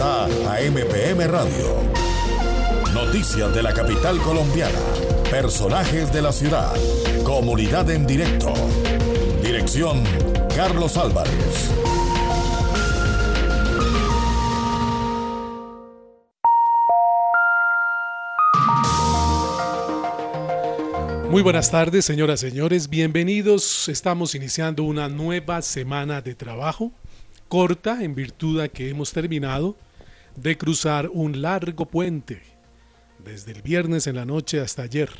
está AMPM Radio. Noticias de la capital colombiana. Personajes de la ciudad. Comunidad en directo. Dirección Carlos Álvarez. Muy buenas tardes, señoras y señores. Bienvenidos. Estamos iniciando una nueva semana de trabajo, corta en virtud de que hemos terminado de cruzar un largo puente desde el viernes en la noche hasta ayer.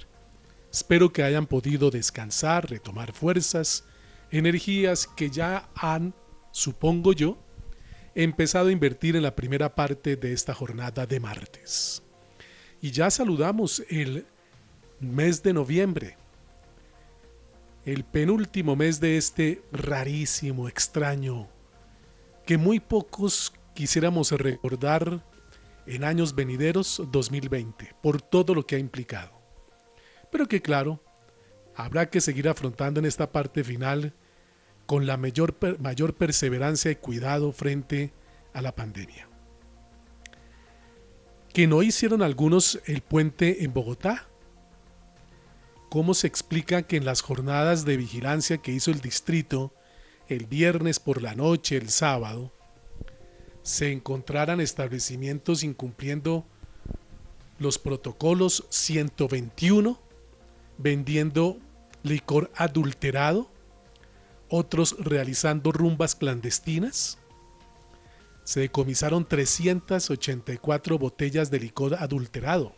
Espero que hayan podido descansar, retomar fuerzas, energías que ya han, supongo yo, empezado a invertir en la primera parte de esta jornada de martes. Y ya saludamos el mes de noviembre, el penúltimo mes de este rarísimo, extraño, que muy pocos quisiéramos recordar en años venideros 2020, por todo lo que ha implicado. Pero que claro, habrá que seguir afrontando en esta parte final con la mayor, mayor perseverancia y cuidado frente a la pandemia. Que no hicieron algunos el puente en Bogotá, ¿Cómo se explica que en las jornadas de vigilancia que hizo el distrito el viernes por la noche, el sábado, se encontraran establecimientos incumpliendo los protocolos 121, vendiendo licor adulterado, otros realizando rumbas clandestinas? Se decomisaron 384 botellas de licor adulterado.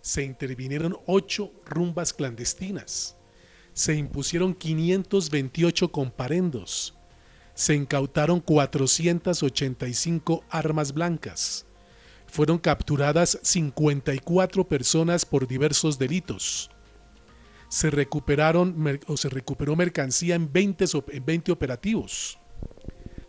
Se intervinieron ocho rumbas clandestinas, se impusieron 528 comparendos, se incautaron 485 armas blancas, fueron capturadas 54 personas por diversos delitos, se recuperaron o se recuperó mercancía en 20, en 20 operativos.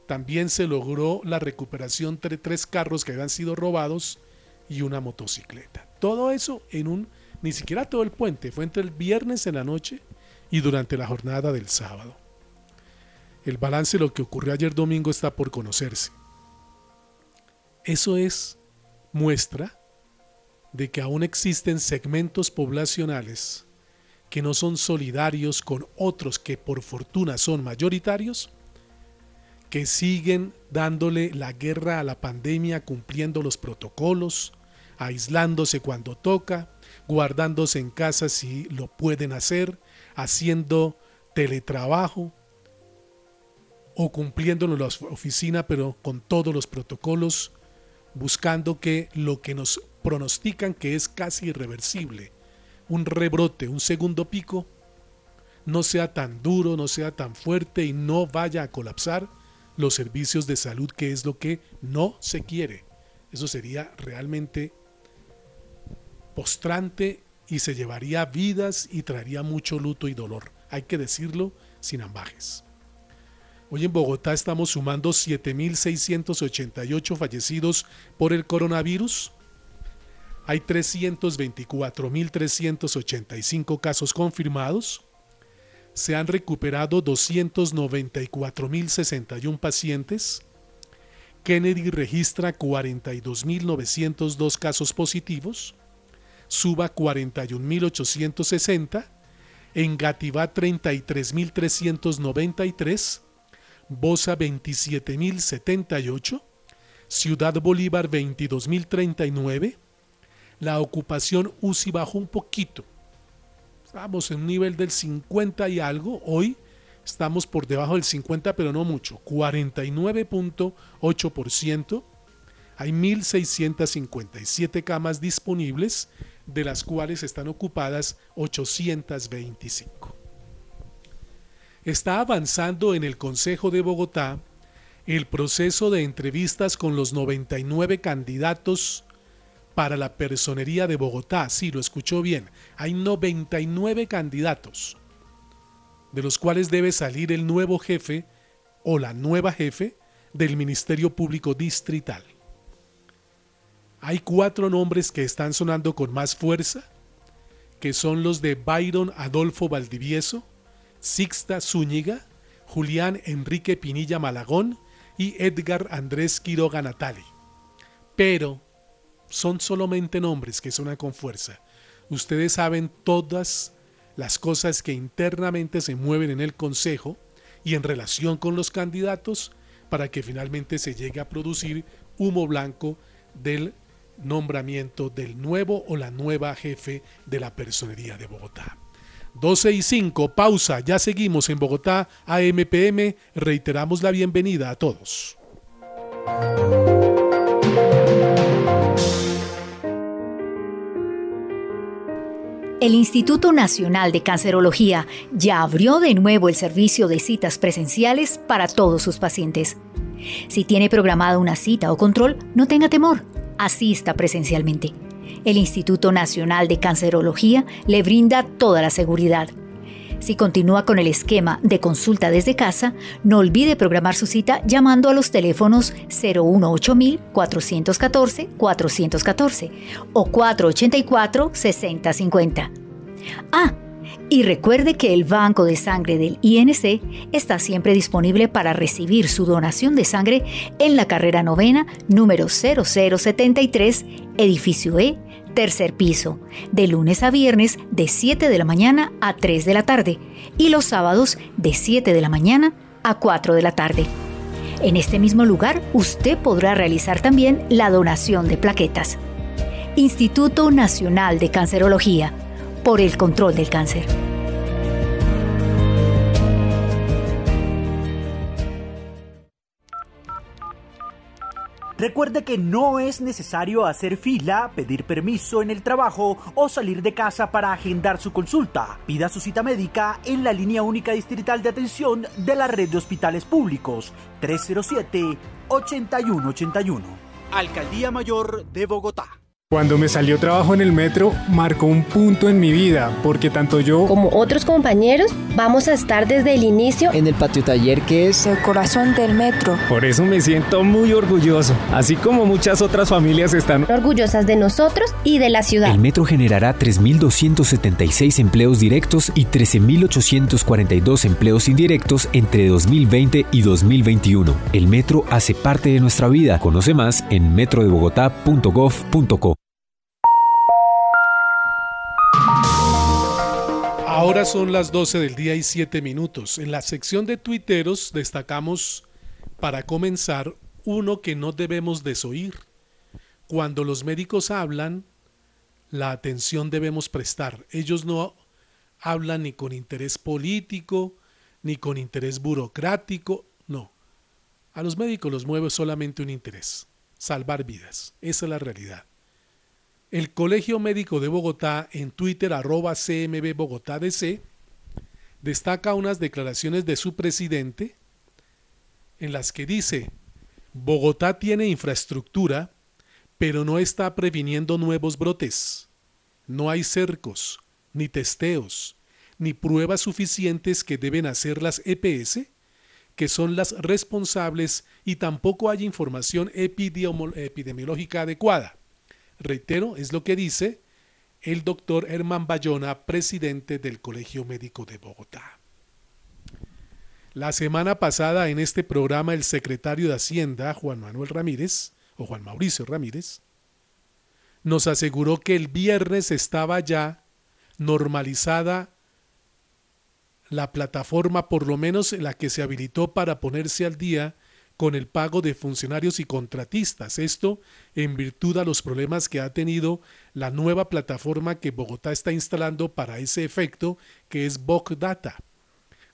También se logró la recuperación de tres carros que habían sido robados y una motocicleta. Todo eso en un, ni siquiera todo el puente, fue entre el viernes en la noche y durante la jornada del sábado. El balance de lo que ocurrió ayer domingo está por conocerse. Eso es muestra de que aún existen segmentos poblacionales que no son solidarios con otros que por fortuna son mayoritarios, que siguen dándole la guerra a la pandemia cumpliendo los protocolos, aislándose cuando toca, guardándose en casa si lo pueden hacer, haciendo teletrabajo o cumpliéndolo la oficina, pero con todos los protocolos, buscando que lo que nos pronostican que es casi irreversible, un rebrote, un segundo pico, no sea tan duro, no sea tan fuerte y no vaya a colapsar los servicios de salud, que es lo que no se quiere. Eso sería realmente postrante y se llevaría vidas y traería mucho luto y dolor. Hay que decirlo sin ambajes. Hoy en Bogotá estamos sumando 7.688 fallecidos por el coronavirus. Hay 324.385 casos confirmados. Se han recuperado 294.061 pacientes. Kennedy registra 42.902 casos positivos suba 41.860, Engativá 33.393, Bosa 27.078, Ciudad Bolívar 22.039, la ocupación UCI bajó un poquito, estamos en un nivel del 50 y algo, hoy estamos por debajo del 50 pero no mucho, 49.8%, hay 1.657 camas disponibles de las cuales están ocupadas 825. Está avanzando en el Consejo de Bogotá el proceso de entrevistas con los 99 candidatos para la personería de Bogotá. Sí, lo escuchó bien. Hay 99 candidatos, de los cuales debe salir el nuevo jefe o la nueva jefe del Ministerio Público Distrital. Hay cuatro nombres que están sonando con más fuerza, que son los de Byron Adolfo Valdivieso, Sixta Zúñiga, Julián Enrique Pinilla Malagón y Edgar Andrés Quiroga Natali. pero son solamente nombres que suenan con fuerza. Ustedes saben todas las cosas que internamente se mueven en el Consejo y en relación con los candidatos para que finalmente se llegue a producir humo blanco del nombramiento del nuevo o la nueva jefe de la personería de Bogotá. 12 y 5, pausa, ya seguimos en Bogotá AMPM, reiteramos la bienvenida a todos. El Instituto Nacional de Cancerología ya abrió de nuevo el servicio de citas presenciales para todos sus pacientes. Si tiene programada una cita o control, no tenga temor, asista presencialmente. El Instituto Nacional de Cancerología le brinda toda la seguridad. Si continúa con el esquema de consulta desde casa, no olvide programar su cita llamando a los teléfonos 018 414 414 o 484 6050. Ah, y recuerde que el Banco de Sangre del INC está siempre disponible para recibir su donación de sangre en la carrera novena número 0073, edificio E tercer piso, de lunes a viernes de 7 de la mañana a 3 de la tarde y los sábados de 7 de la mañana a 4 de la tarde. En este mismo lugar usted podrá realizar también la donación de plaquetas. Instituto Nacional de Cancerología, por el control del cáncer. Recuerde que no es necesario hacer fila, pedir permiso en el trabajo o salir de casa para agendar su consulta. Pida su cita médica en la línea única distrital de atención de la red de hospitales públicos 307-8181. Alcaldía Mayor de Bogotá. Cuando me salió trabajo en el metro, marcó un punto en mi vida, porque tanto yo como otros compañeros vamos a estar desde el inicio en el patio taller que es el corazón del metro. Por eso me siento muy orgulloso, así como muchas otras familias están orgullosas de nosotros y de la ciudad. El metro generará 3.276 empleos directos y 13.842 empleos indirectos entre 2020 y 2021. El metro hace parte de nuestra vida. Conoce más en metrodebogotá.gov.co. Ahora son las 12 del día y 7 minutos. En la sección de tuiteros destacamos, para comenzar, uno que no debemos desoír. Cuando los médicos hablan, la atención debemos prestar. Ellos no hablan ni con interés político, ni con interés burocrático, no. A los médicos los mueve solamente un interés, salvar vidas. Esa es la realidad. El Colegio Médico de Bogotá en Twitter arroba CMB Bogotá DC destaca unas declaraciones de su presidente en las que dice Bogotá tiene infraestructura, pero no está previniendo nuevos brotes. No hay cercos, ni testeos, ni pruebas suficientes que deben hacer las EPS, que son las responsables, y tampoco hay información epidemiológica adecuada. Reitero, es lo que dice el doctor Herman Bayona, presidente del Colegio Médico de Bogotá. La semana pasada en este programa el secretario de Hacienda, Juan Manuel Ramírez, o Juan Mauricio Ramírez, nos aseguró que el viernes estaba ya normalizada la plataforma, por lo menos la que se habilitó para ponerse al día con el pago de funcionarios y contratistas. Esto en virtud a los problemas que ha tenido la nueva plataforma que Bogotá está instalando para ese efecto, que es BOC Data.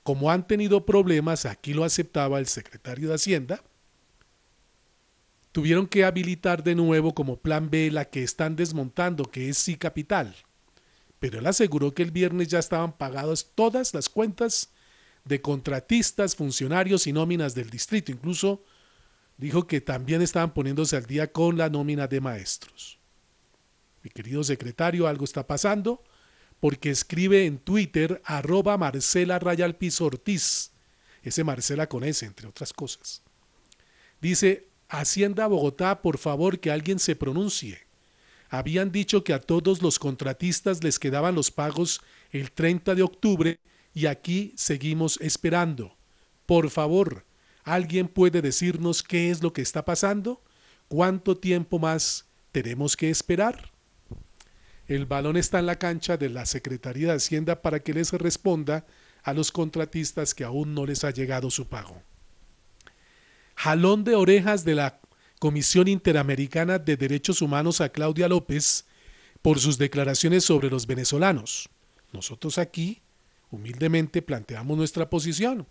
Como han tenido problemas, aquí lo aceptaba el secretario de Hacienda, tuvieron que habilitar de nuevo como plan B la que están desmontando, que es Sí Capital. Pero él aseguró que el viernes ya estaban pagadas todas las cuentas de contratistas, funcionarios y nóminas del distrito. Incluso dijo que también estaban poniéndose al día con la nómina de maestros. Mi querido secretario, algo está pasando porque escribe en Twitter arroba Marcela Rayalpiz Ortiz, ese Marcela con ese, entre otras cosas. Dice, Hacienda Bogotá, por favor que alguien se pronuncie. Habían dicho que a todos los contratistas les quedaban los pagos el 30 de octubre y aquí seguimos esperando. Por favor, ¿alguien puede decirnos qué es lo que está pasando? ¿Cuánto tiempo más tenemos que esperar? El balón está en la cancha de la Secretaría de Hacienda para que les responda a los contratistas que aún no les ha llegado su pago. Jalón de orejas de la Comisión Interamericana de Derechos Humanos a Claudia López por sus declaraciones sobre los venezolanos. Nosotros aquí, humildemente, planteamos nuestra posición,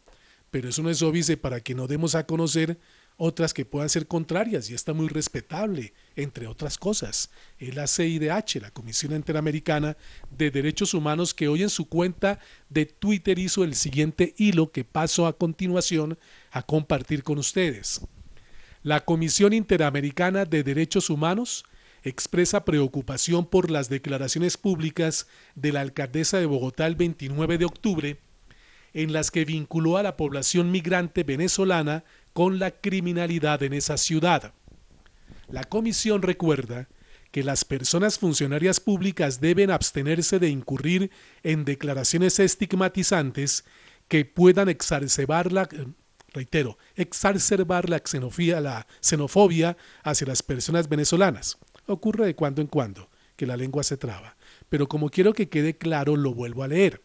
pero eso no es óbice para que no demos a conocer otras que puedan ser contrarias y está muy respetable, entre otras cosas. Es la CIDH, la Comisión Interamericana de Derechos Humanos, que hoy en su cuenta de Twitter hizo el siguiente hilo que paso a continuación a compartir con ustedes. La Comisión Interamericana de Derechos Humanos expresa preocupación por las declaraciones públicas de la alcaldesa de Bogotá el 29 de octubre, en las que vinculó a la población migrante venezolana con la criminalidad en esa ciudad. La comisión recuerda que las personas funcionarias públicas deben abstenerse de incurrir en declaraciones estigmatizantes que puedan exacerbar la, reitero, exacerbar la la xenofobia hacia las personas venezolanas. Ocurre de cuando en cuando que la lengua se traba, pero como quiero que quede claro, lo vuelvo a leer.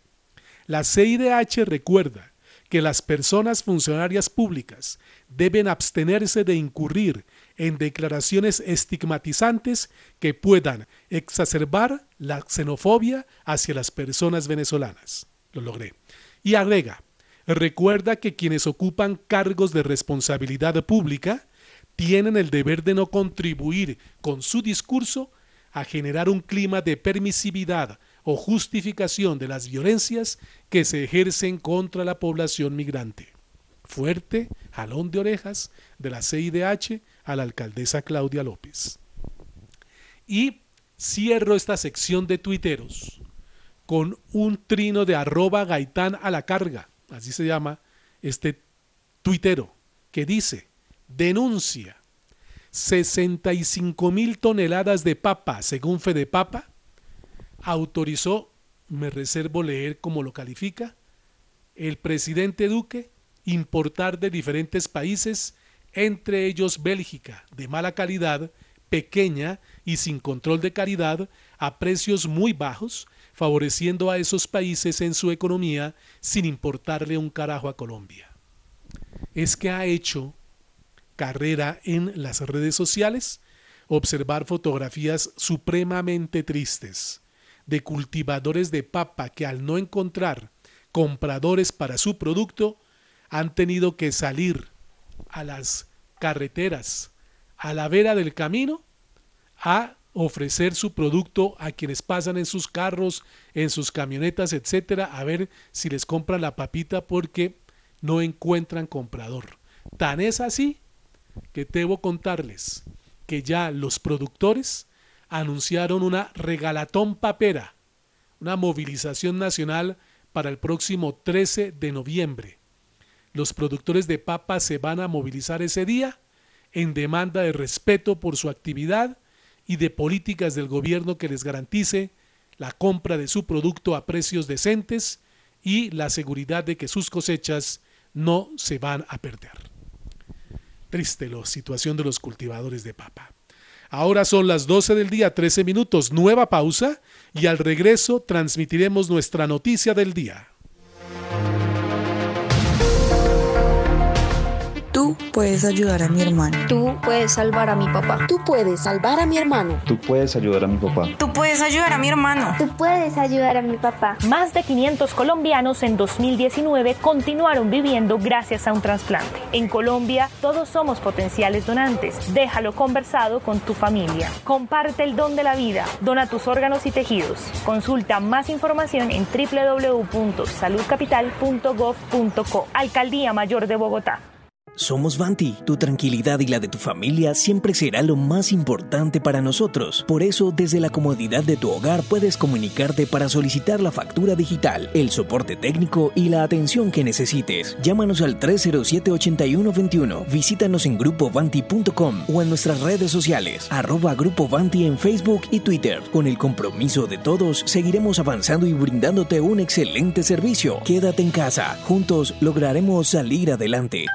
La CIDH recuerda que las personas funcionarias públicas deben abstenerse de incurrir en declaraciones estigmatizantes que puedan exacerbar la xenofobia hacia las personas venezolanas. Lo logré. Y agrega, recuerda que quienes ocupan cargos de responsabilidad pública tienen el deber de no contribuir con su discurso a generar un clima de permisividad o justificación de las violencias que se ejercen contra la población migrante. Fuerte jalón de orejas de la CIDH a la alcaldesa Claudia López. Y cierro esta sección de tuiteros con un trino de arroba gaitán a la carga, así se llama este tuitero, que dice, denuncia 65 mil toneladas de papa, según Fede Papa, autorizó, me reservo leer cómo lo califica, el presidente Duque importar de diferentes países, entre ellos Bélgica, de mala calidad, pequeña y sin control de calidad, a precios muy bajos, favoreciendo a esos países en su economía sin importarle un carajo a Colombia. Es que ha hecho carrera en las redes sociales observar fotografías supremamente tristes de cultivadores de papa que al no encontrar compradores para su producto han tenido que salir a las carreteras, a la vera del camino, a ofrecer su producto a quienes pasan en sus carros, en sus camionetas, etcétera, a ver si les compran la papita porque no encuentran comprador. Tan es así que debo contarles que ya los productores anunciaron una regalatón papera, una movilización nacional para el próximo 13 de noviembre. Los productores de papas se van a movilizar ese día en demanda de respeto por su actividad y de políticas del gobierno que les garantice la compra de su producto a precios decentes y la seguridad de que sus cosechas no se van a perder. Triste la situación de los cultivadores de papa. Ahora son las 12 del día, 13 minutos, nueva pausa y al regreso transmitiremos nuestra noticia del día. Tú puedes ayudar a mi hermano. Tú puedes salvar a mi papá. Tú puedes salvar a mi hermano. Tú puedes ayudar a mi papá. Tú puedes ayudar a mi hermano. Tú puedes ayudar a mi papá. Más de 500 colombianos en 2019 continuaron viviendo gracias a un trasplante. En Colombia, todos somos potenciales donantes. Déjalo conversado con tu familia. Comparte el don de la vida. Dona tus órganos y tejidos. Consulta más información en www.saludcapital.gov.co. Alcaldía Mayor de Bogotá. Somos Vanti, tu tranquilidad y la de tu familia siempre será lo más importante para nosotros. Por eso, desde la comodidad de tu hogar puedes comunicarte para solicitar la factura digital, el soporte técnico y la atención que necesites. Llámanos al 307-8121, visítanos en grupovanti.com o en nuestras redes sociales, arroba Grupo Vanti en Facebook y Twitter. Con el compromiso de todos, seguiremos avanzando y brindándote un excelente servicio. Quédate en casa, juntos lograremos salir adelante.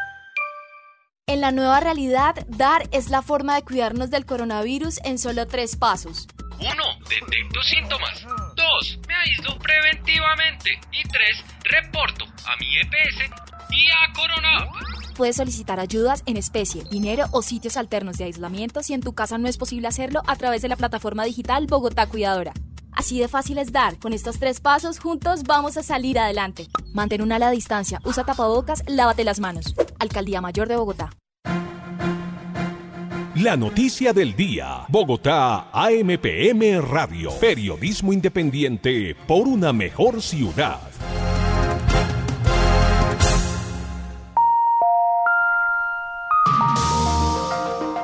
En la nueva realidad, dar es la forma de cuidarnos del coronavirus en solo tres pasos. 1. Detecto síntomas. 2. Me aíslo preventivamente. Y 3. Reporto a mi EPS y a Corona. Puedes solicitar ayudas en especie, dinero o sitios alternos de aislamiento si en tu casa no es posible hacerlo a través de la plataforma digital Bogotá Cuidadora. Así de fácil es dar. Con estos tres pasos, juntos vamos a salir adelante. Mantén una ala distancia, usa tapabocas, lávate las manos. Alcaldía Mayor de Bogotá. La noticia del día. Bogotá, AMPM Radio. Periodismo independiente por una mejor ciudad.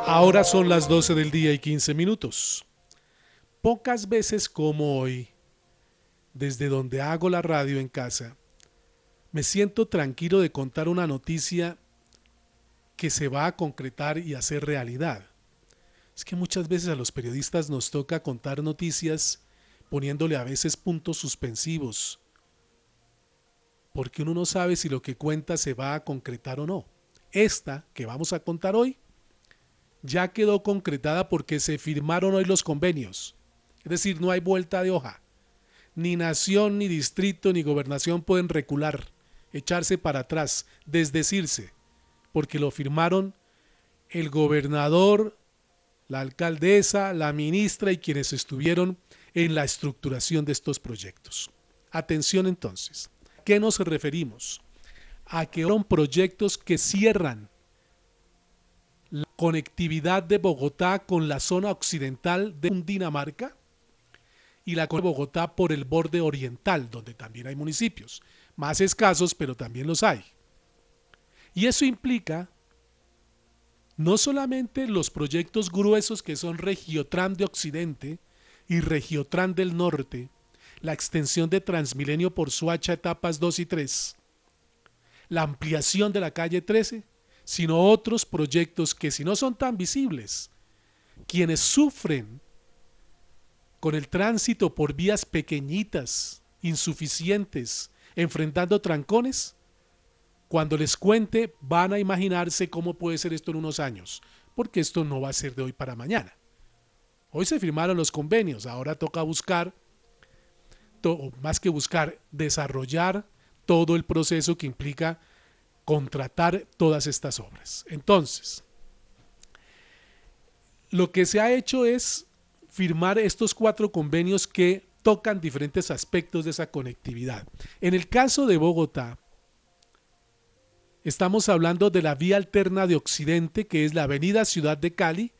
Ahora son las 12 del día y 15 minutos. Pocas veces como hoy, desde donde hago la radio en casa, me siento tranquilo de contar una noticia que se va a concretar y hacer realidad. Es que muchas veces a los periodistas nos toca contar noticias poniéndole a veces puntos suspensivos, porque uno no sabe si lo que cuenta se va a concretar o no. Esta que vamos a contar hoy ya quedó concretada porque se firmaron hoy los convenios. Es decir, no hay vuelta de hoja. Ni nación, ni distrito, ni gobernación pueden recular, echarse para atrás, desdecirse, porque lo firmaron el gobernador, la alcaldesa, la ministra y quienes estuvieron en la estructuración de estos proyectos. Atención entonces, ¿qué nos referimos? A que son proyectos que cierran la conectividad de Bogotá con la zona occidental de Dinamarca y la de Bogotá por el borde oriental, donde también hay municipios, más escasos, pero también los hay. Y eso implica no solamente los proyectos gruesos que son Regiotran de Occidente y Regiotran del Norte, la extensión de Transmilenio por Suacha etapas 2 y 3, la ampliación de la calle 13, sino otros proyectos que si no son tan visibles, quienes sufren con el tránsito por vías pequeñitas, insuficientes, enfrentando trancones, cuando les cuente van a imaginarse cómo puede ser esto en unos años, porque esto no va a ser de hoy para mañana. Hoy se firmaron los convenios, ahora toca buscar, más que buscar, desarrollar todo el proceso que implica contratar todas estas obras. Entonces, lo que se ha hecho es firmar estos cuatro convenios que tocan diferentes aspectos de esa conectividad. En el caso de Bogotá, estamos hablando de la vía alterna de Occidente, que es la Avenida Ciudad de Cali,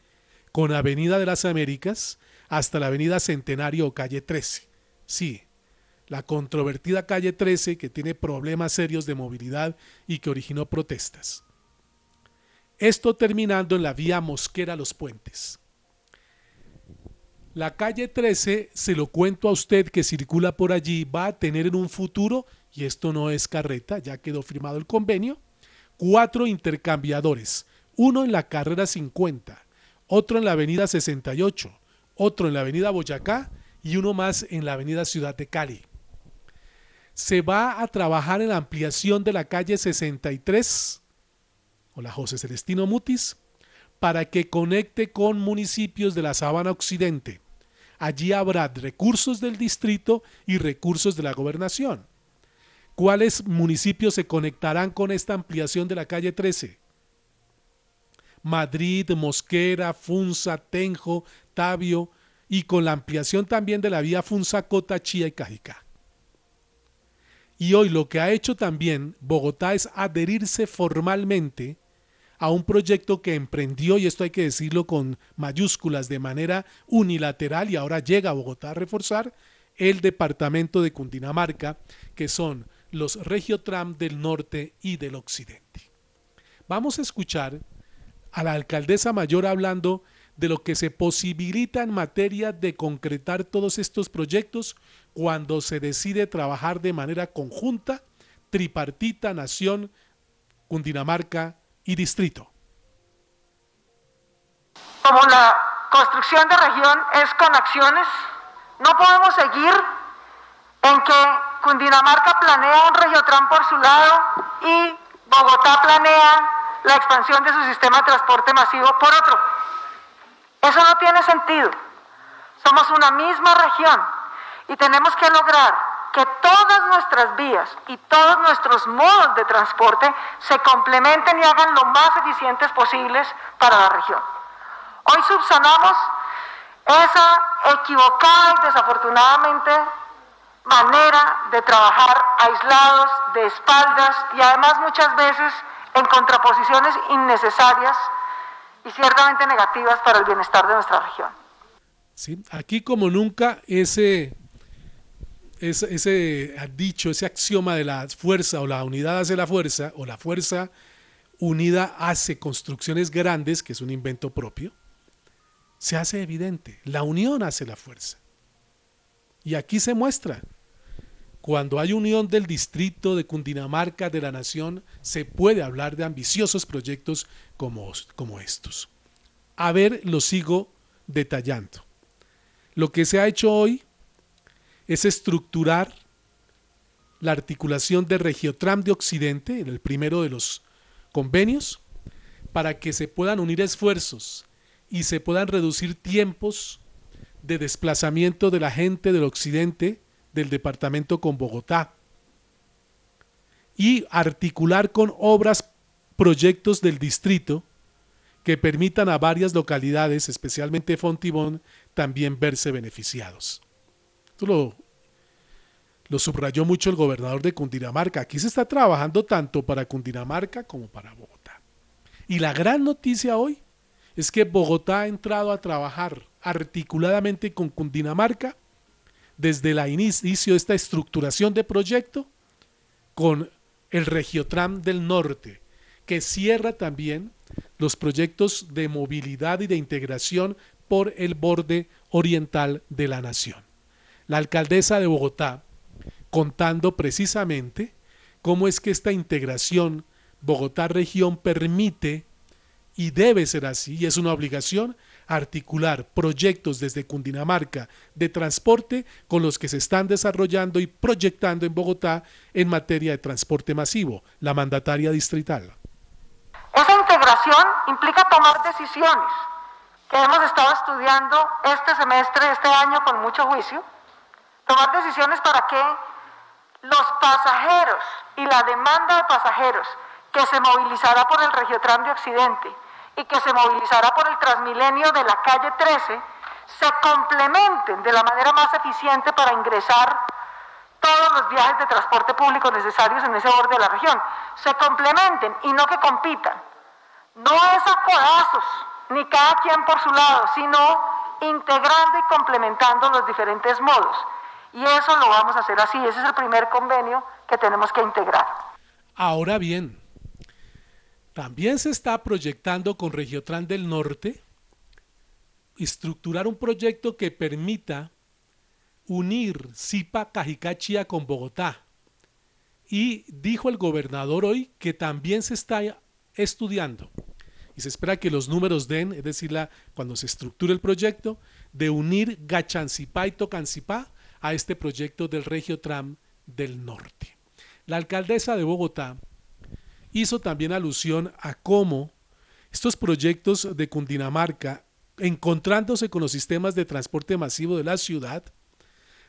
con Avenida de las Américas, hasta la Avenida Centenario o Calle 13. Sí, la controvertida calle 13 que tiene problemas serios de movilidad y que originó protestas. Esto terminando en la vía Mosquera Los Puentes. La calle 13, se lo cuento a usted que circula por allí, va a tener en un futuro, y esto no es carreta, ya quedó firmado el convenio, cuatro intercambiadores, uno en la carrera 50, otro en la avenida 68, otro en la avenida Boyacá y uno más en la avenida Ciudad de Cali se va a trabajar en la ampliación de la calle 63 o la José Celestino Mutis para que conecte con municipios de la Sabana Occidente. Allí habrá recursos del distrito y recursos de la gobernación. ¿Cuáles municipios se conectarán con esta ampliación de la calle 13? Madrid, Mosquera, Funza, Tenjo, Tabio y con la ampliación también de la vía Funza, Cota, Chía y Cajicá. Y hoy lo que ha hecho también Bogotá es adherirse formalmente a un proyecto que emprendió, y esto hay que decirlo con mayúsculas, de manera unilateral, y ahora llega a Bogotá a reforzar el departamento de Cundinamarca, que son los Regiotram del norte y del occidente. Vamos a escuchar a la alcaldesa mayor hablando de lo que se posibilita en materia de concretar todos estos proyectos cuando se decide trabajar de manera conjunta, tripartita, nación, Cundinamarca y distrito. Como la construcción de región es con acciones, no podemos seguir en que Cundinamarca planea un regiotram por su lado y Bogotá planea la expansión de su sistema de transporte masivo por otro. Eso no tiene sentido. Somos una misma región y tenemos que lograr que todas nuestras vías y todos nuestros modos de transporte se complementen y hagan lo más eficientes posibles para la región. Hoy subsanamos esa equivocada y desafortunadamente manera de trabajar aislados, de espaldas y además muchas veces en contraposiciones innecesarias y ciertamente negativas para el bienestar de nuestra región. Sí, aquí como nunca ese, ese, ese dicho, ese axioma de la fuerza o la unidad hace la fuerza o la fuerza unida hace construcciones grandes, que es un invento propio, se hace evidente. La unión hace la fuerza. Y aquí se muestra. Cuando hay unión del distrito de Cundinamarca, de la nación, se puede hablar de ambiciosos proyectos como, como estos. A ver, lo sigo detallando. Lo que se ha hecho hoy es estructurar la articulación de Regiotram de Occidente, el primero de los convenios, para que se puedan unir esfuerzos y se puedan reducir tiempos de desplazamiento de la gente del occidente del departamento con Bogotá y articular con obras, proyectos del distrito que permitan a varias localidades, especialmente Fontibón, también verse beneficiados. Lo subrayó mucho el gobernador de Cundinamarca. Aquí se está trabajando tanto para Cundinamarca como para Bogotá. Y la gran noticia hoy es que Bogotá ha entrado a trabajar articuladamente con Cundinamarca desde el inicio de esta estructuración de proyecto con el Regiotram del Norte, que cierra también los proyectos de movilidad y de integración por el borde oriental de la nación. La alcaldesa de Bogotá, contando precisamente cómo es que esta integración Bogotá-región permite y debe ser así, y es una obligación, articular proyectos desde Cundinamarca de transporte con los que se están desarrollando y proyectando en Bogotá en materia de transporte masivo, la mandataria distrital. Esa integración implica tomar decisiones que hemos estado estudiando este semestre, este año con mucho juicio, tomar decisiones para que los pasajeros y la demanda de pasajeros que se movilizará por el Regiotram de Occidente y que se movilizará por el Transmilenio de la calle 13 se complementen de la manera más eficiente para ingresar todos los viajes de transporte público necesarios en ese borde de la región. Se complementen y no que compitan. No es a codazos, ni cada quien por su lado, sino integrando y complementando los diferentes modos. Y eso lo vamos a hacer así. Ese es el primer convenio que tenemos que integrar. Ahora bien, también se está proyectando con Regiotran del Norte estructurar un proyecto que permita unir Zipa Cajicachía con Bogotá. Y dijo el gobernador hoy que también se está estudiando y se espera que los números den, es decir, la, cuando se estructure el proyecto, de unir Gachancipá y Tocancipá a este proyecto del Regiotram del Norte. La alcaldesa de Bogotá hizo también alusión a cómo estos proyectos de Cundinamarca, encontrándose con los sistemas de transporte masivo de la ciudad,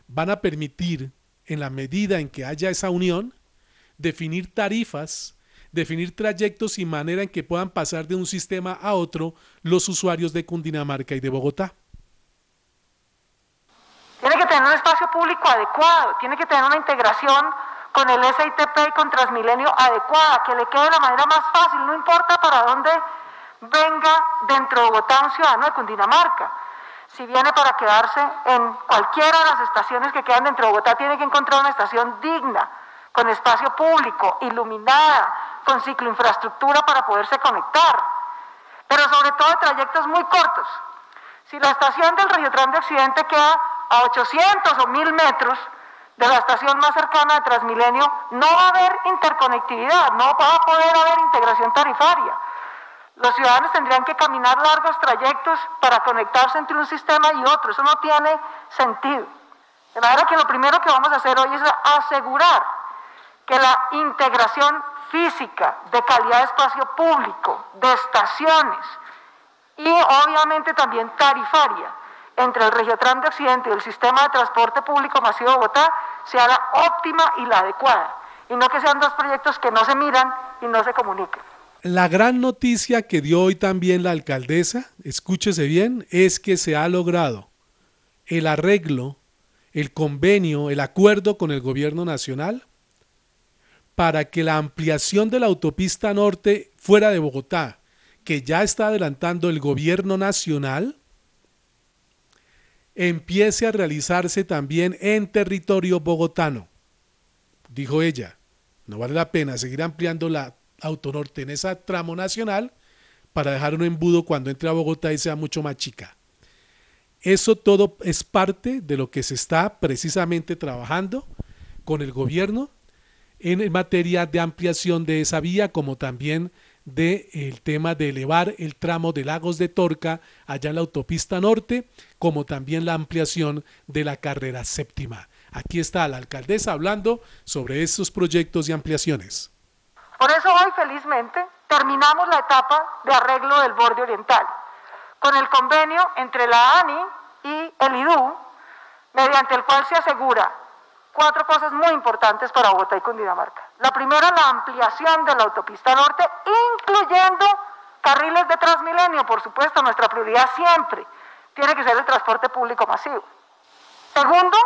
van a permitir, en la medida en que haya esa unión, definir tarifas, definir trayectos y manera en que puedan pasar de un sistema a otro los usuarios de Cundinamarca y de Bogotá. Tiene que tener un espacio público adecuado, tiene que tener una integración con el SITP y con Transmilenio adecuada, que le quede de la manera más fácil, no importa para dónde venga dentro de Bogotá un ciudadano de Cundinamarca. Si viene para quedarse en cualquiera de las estaciones que quedan dentro de Bogotá, tiene que encontrar una estación digna, con espacio público, iluminada, con cicloinfraestructura para poderse conectar. Pero sobre todo de trayectos muy cortos. Si la estación del Tram de Occidente queda a 800 o 1000 metros, de la estación más cercana de Transmilenio, no va a haber interconectividad, no va a poder haber integración tarifaria. Los ciudadanos tendrían que caminar largos trayectos para conectarse entre un sistema y otro. Eso no tiene sentido. De manera que lo primero que vamos a hacer hoy es asegurar que la integración física, de calidad de espacio público, de estaciones y obviamente también tarifaria entre el Regiotram de Occidente y el sistema de transporte público masivo de Bogotá sea la óptima y la adecuada, y no que sean dos proyectos que no se miran y no se comunican. La gran noticia que dio hoy también la alcaldesa, escúchese bien, es que se ha logrado el arreglo, el convenio, el acuerdo con el gobierno nacional para que la ampliación de la autopista norte fuera de Bogotá, que ya está adelantando el gobierno nacional, empiece a realizarse también en territorio bogotano. Dijo ella, no vale la pena seguir ampliando la autonorte en ese tramo nacional para dejar un embudo cuando entre a Bogotá y sea mucho más chica. Eso todo es parte de lo que se está precisamente trabajando con el gobierno en materia de ampliación de esa vía, como también del el tema de elevar el tramo de Lagos de Torca allá en la autopista norte, como también la ampliación de la carrera séptima. Aquí está la alcaldesa hablando sobre esos proyectos y ampliaciones. Por eso hoy, felizmente, terminamos la etapa de arreglo del borde oriental, con el convenio entre la ANI y el IDU, mediante el cual se asegura cuatro cosas muy importantes para Bogotá y Cundinamarca. La primera, la ampliación de la autopista norte, incluyendo carriles de Transmilenio, por supuesto, nuestra prioridad siempre tiene que ser el transporte público masivo. Segundo,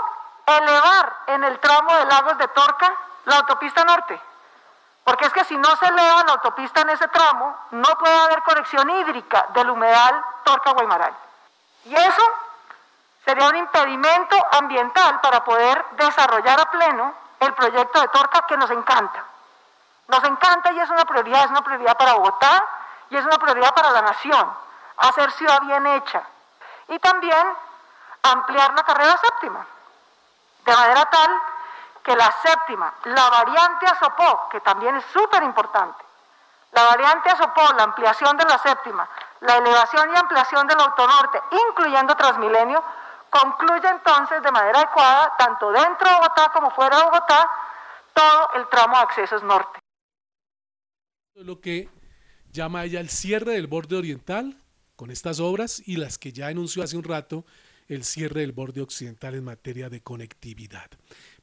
elevar en el tramo de Lagos de Torca la autopista norte, porque es que si no se eleva la autopista en ese tramo, no puede haber conexión hídrica del humedal Torca-Guaymaral. Y eso sería un impedimento ambiental para poder desarrollar a pleno el proyecto de Torca que nos encanta. Nos encanta y es una prioridad, es una prioridad para Bogotá y es una prioridad para la nación, hacer ciudad bien hecha. Y también ampliar la carrera séptima, de manera tal que la séptima, la variante Azopó, que también es súper importante, la variante Azopó, la ampliación de la séptima, la elevación y ampliación del autonorte, incluyendo Transmilenio, concluye entonces de manera adecuada, tanto dentro de Bogotá como fuera de Bogotá, todo el tramo de accesos norte. Lo que llama ella el cierre del borde oriental con estas obras y las que ya anunció hace un rato el cierre del borde occidental en materia de conectividad.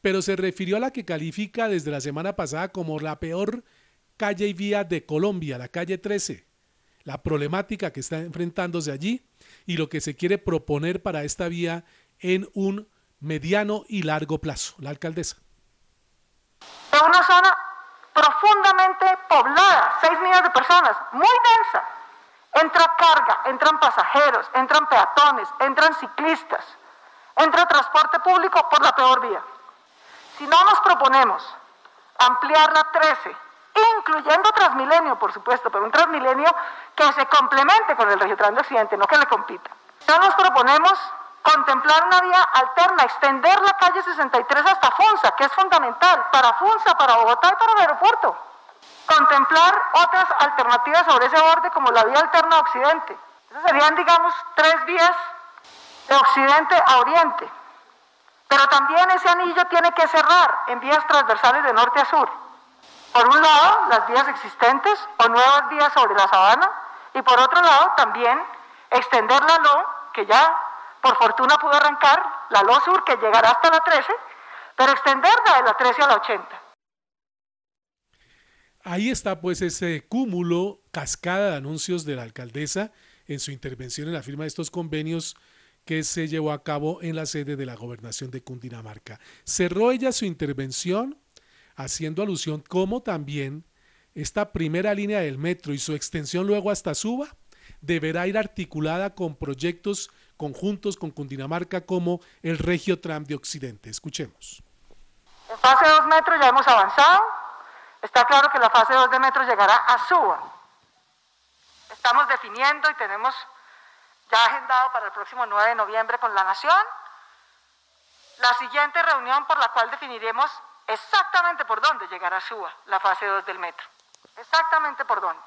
Pero se refirió a la que califica desde la semana pasada como la peor calle y vía de Colombia, la calle 13, la problemática que está enfrentándose allí y lo que se quiere proponer para esta vía en un mediano y largo plazo. La alcaldesa. Es una zona profundamente poblada, 6 millones de personas, muy densa. Entra carga, entran pasajeros, entran peatones, entran ciclistas, entra transporte público por la peor vía. Si no nos proponemos ampliar la 13, incluyendo Transmilenio, por supuesto, pero un Transmilenio que se complemente con el Regiotran de Occidente, no que le compita. No nos proponemos contemplar una vía alterna, extender la calle 63 hasta Funza, que es fundamental para Funza, para Bogotá y para el aeropuerto. Contemplar otras alternativas sobre ese borde como la vía alterna a Occidente. Esas serían, digamos, tres vías de Occidente a Oriente. Pero también ese anillo tiene que cerrar en vías transversales de norte a sur. Por un lado, las vías existentes o nuevas vías sobre la sabana, y por otro lado, también extender la LO, que ya por fortuna pudo arrancar, la LO Sur, que llegará hasta la 13, pero extenderla de la 13 a la 80. Ahí está pues ese cúmulo, cascada de anuncios de la alcaldesa en su intervención en la firma de estos convenios que se llevó a cabo en la sede de la gobernación de Cundinamarca. Cerró ella su intervención haciendo alusión como también esta primera línea del metro y su extensión luego hasta Suba deberá ir articulada con proyectos conjuntos con Cundinamarca como el Regio Tram de Occidente. Escuchemos. En fase 2 metros ya hemos avanzado. Está claro que la fase 2 de metro llegará a Suba. Estamos definiendo y tenemos ya agendado para el próximo 9 de noviembre con la Nación la siguiente reunión por la cual definiremos exactamente por dónde llegará Suba, la fase 2 del metro. Exactamente por dónde.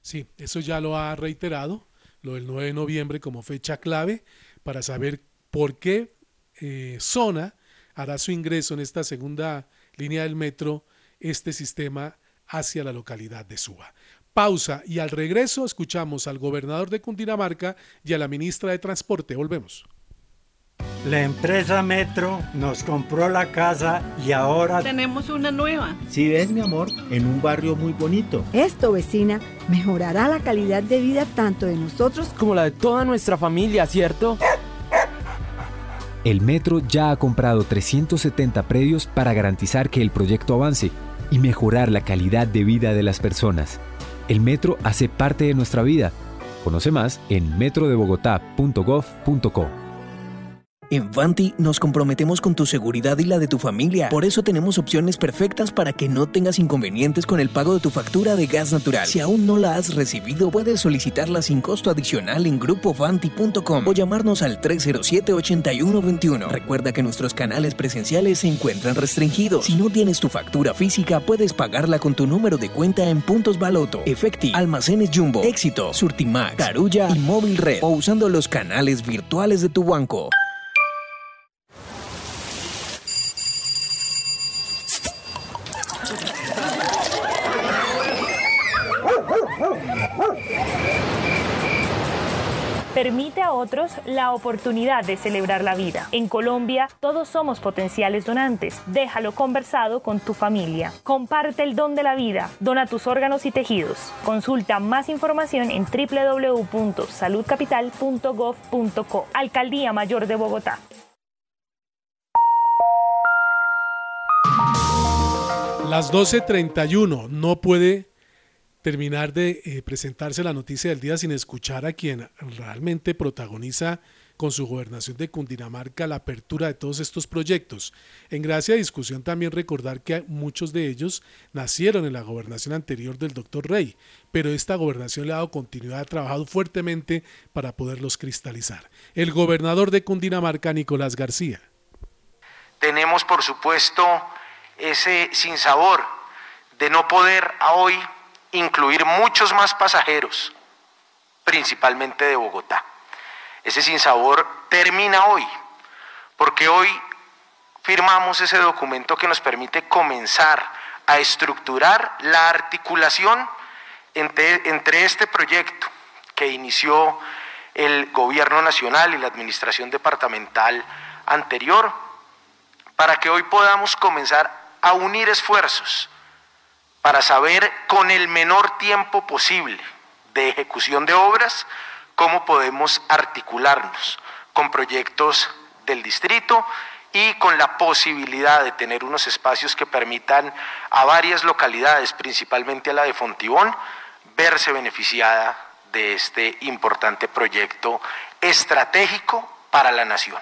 Sí, eso ya lo ha reiterado, lo del 9 de noviembre como fecha clave para saber por qué eh, Zona hará su ingreso en esta segunda línea del metro este sistema hacia la localidad de Suba. Pausa y al regreso escuchamos al gobernador de Cundinamarca y a la ministra de Transporte. Volvemos. La empresa Metro nos compró la casa y ahora tenemos una nueva. Si ves, mi amor, en un barrio muy bonito. Esto, vecina, mejorará la calidad de vida tanto de nosotros como la de toda nuestra familia, ¿cierto? El Metro ya ha comprado 370 predios para garantizar que el proyecto avance y mejorar la calidad de vida de las personas. El metro hace parte de nuestra vida. Conoce más en metrodebogotá.gov.co. En Vanti nos comprometemos con tu seguridad y la de tu familia. Por eso tenemos opciones perfectas para que no tengas inconvenientes con el pago de tu factura de gas natural. Si aún no la has recibido, puedes solicitarla sin costo adicional en grupovanti.com o llamarnos al 307-8121. Recuerda que nuestros canales presenciales se encuentran restringidos. Si no tienes tu factura física, puedes pagarla con tu número de cuenta en Puntos Baloto, Efecti, Almacenes Jumbo, Éxito, Surtimax, Carulla y Móvil Red o usando los canales virtuales de tu banco. Permite a otros la oportunidad de celebrar la vida. En Colombia, todos somos potenciales donantes. Déjalo conversado con tu familia. Comparte el don de la vida. Dona tus órganos y tejidos. Consulta más información en www.saludcapital.gov.co. Alcaldía Mayor de Bogotá. Las 12.31 no puede terminar de eh, presentarse la noticia del día sin escuchar a quien realmente protagoniza con su gobernación de Cundinamarca la apertura de todos estos proyectos. En gracia de discusión también recordar que muchos de ellos nacieron en la gobernación anterior del doctor Rey, pero esta gobernación le ha dado continuidad, ha trabajado fuertemente para poderlos cristalizar. El gobernador de Cundinamarca, Nicolás García. Tenemos, por supuesto, ese sinsabor de no poder a hoy incluir muchos más pasajeros, principalmente de Bogotá. Ese sinsabor termina hoy, porque hoy firmamos ese documento que nos permite comenzar a estructurar la articulación entre, entre este proyecto que inició el gobierno nacional y la administración departamental anterior, para que hoy podamos comenzar a unir esfuerzos para saber con el menor tiempo posible de ejecución de obras cómo podemos articularnos con proyectos del distrito y con la posibilidad de tener unos espacios que permitan a varias localidades, principalmente a la de Fontibón, verse beneficiada de este importante proyecto estratégico para la nación.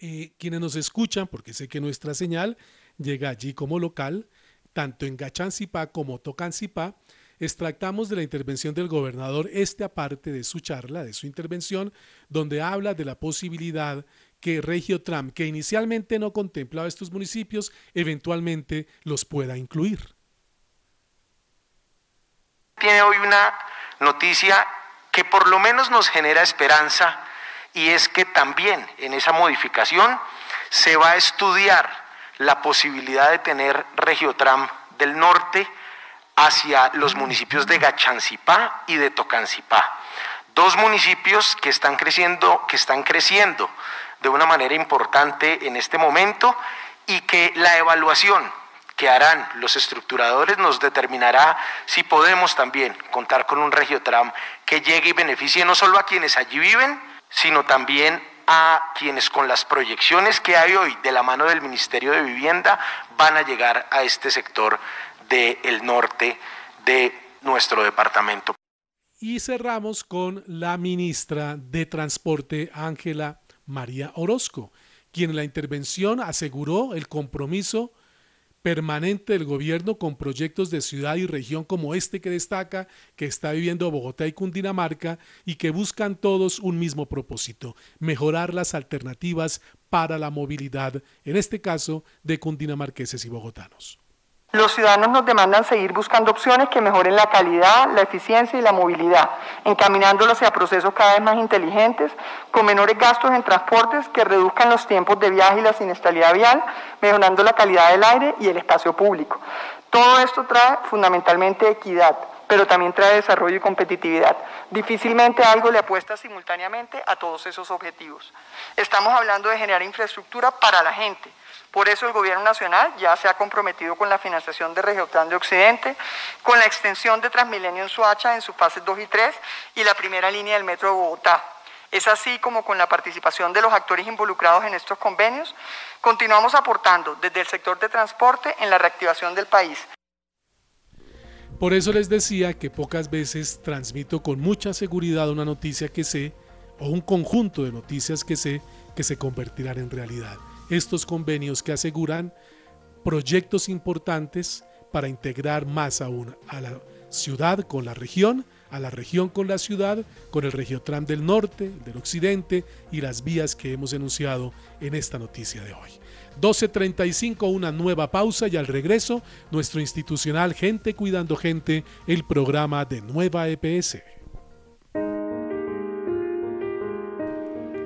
Eh, quienes nos escuchan, porque sé que nuestra señal llega allí como local, tanto en Gachancipá como Tocancipá, extractamos de la intervención del gobernador esta parte de su charla, de su intervención, donde habla de la posibilidad que Regio Tram, que inicialmente no contemplaba estos municipios, eventualmente los pueda incluir. Tiene hoy una noticia que por lo menos nos genera esperanza y es que también en esa modificación se va a estudiar la posibilidad de tener Regiotram del norte hacia los municipios de Gachancipá y de Tocancipá. Dos municipios que están creciendo, que están creciendo de una manera importante en este momento y que la evaluación que harán los estructuradores nos determinará si podemos también contar con un regiotram que llegue y beneficie no solo a quienes allí viven, sino también a quienes con las proyecciones que hay hoy de la mano del Ministerio de Vivienda van a llegar a este sector del norte de nuestro departamento. Y cerramos con la ministra de Transporte, Ángela María Orozco, quien en la intervención aseguró el compromiso permanente del gobierno con proyectos de ciudad y región como este que destaca, que está viviendo Bogotá y Cundinamarca y que buscan todos un mismo propósito, mejorar las alternativas para la movilidad, en este caso de cundinamarqueses y bogotanos. Los ciudadanos nos demandan seguir buscando opciones que mejoren la calidad, la eficiencia y la movilidad, encaminándolos hacia procesos cada vez más inteligentes, con menores gastos en transportes que reduzcan los tiempos de viaje y la siniestralidad vial, mejorando la calidad del aire y el espacio público. Todo esto trae fundamentalmente equidad, pero también trae desarrollo y competitividad. Difícilmente algo le apuesta simultáneamente a todos esos objetivos. Estamos hablando de generar infraestructura para la gente, por eso el Gobierno Nacional ya se ha comprometido con la financiación de Regiotran de Occidente, con la extensión de Transmilenio en Suacha en sus fases 2 y 3 y la primera línea del Metro de Bogotá. Es así como con la participación de los actores involucrados en estos convenios, continuamos aportando desde el sector de transporte en la reactivación del país. Por eso les decía que pocas veces transmito con mucha seguridad una noticia que sé o un conjunto de noticias que sé que se convertirán en realidad estos convenios que aseguran proyectos importantes para integrar más aún a la ciudad con la región, a la región con la ciudad, con el Regiotram del norte, del occidente y las vías que hemos enunciado en esta noticia de hoy. 12.35, una nueva pausa y al regreso, nuestro institucional Gente Cuidando Gente, el programa de Nueva EPS.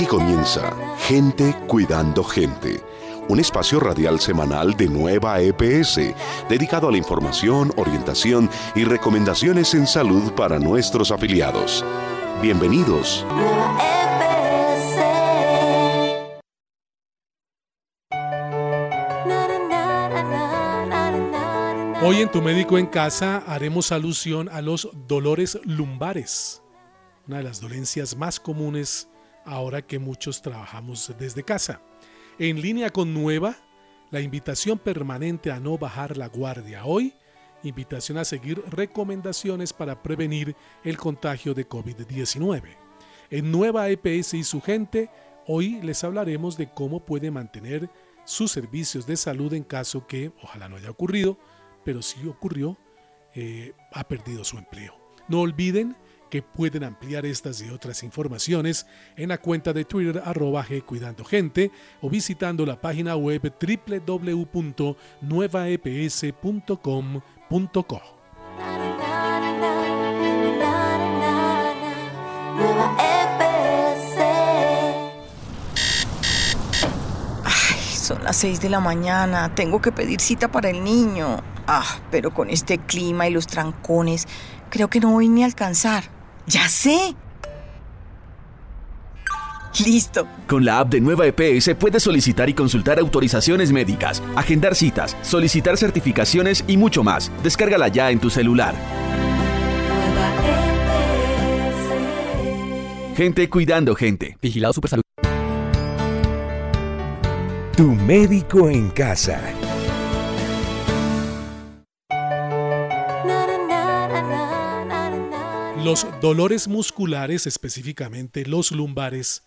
Aquí comienza Gente Cuidando Gente, un espacio radial semanal de Nueva EPS, dedicado a la información, orientación y recomendaciones en salud para nuestros afiliados. Bienvenidos. Hoy en Tu Médico en Casa haremos alusión a los dolores lumbares, una de las dolencias más comunes ahora que muchos trabajamos desde casa. En línea con Nueva, la invitación permanente a no bajar la guardia. Hoy, invitación a seguir recomendaciones para prevenir el contagio de COVID-19. En Nueva EPS y su gente, hoy les hablaremos de cómo puede mantener sus servicios de salud en caso que, ojalá no haya ocurrido, pero si ocurrió, eh, ha perdido su empleo. No olviden que pueden ampliar estas y otras informaciones en la cuenta de Twitter arroba Cuidando Gente o visitando la página web www.nuevaeps.com.co. Son las 6 de la mañana, tengo que pedir cita para el niño. Ah, pero con este clima y los trancones, creo que no voy ni a alcanzar. Ya sé. Listo. Con la app de Nueva EPS puedes solicitar y consultar autorizaciones médicas, agendar citas, solicitar certificaciones y mucho más. Descárgala ya en tu celular. Gente cuidando gente. Vigilado Supersalud. Tu médico en casa. Los dolores musculares, específicamente los lumbares,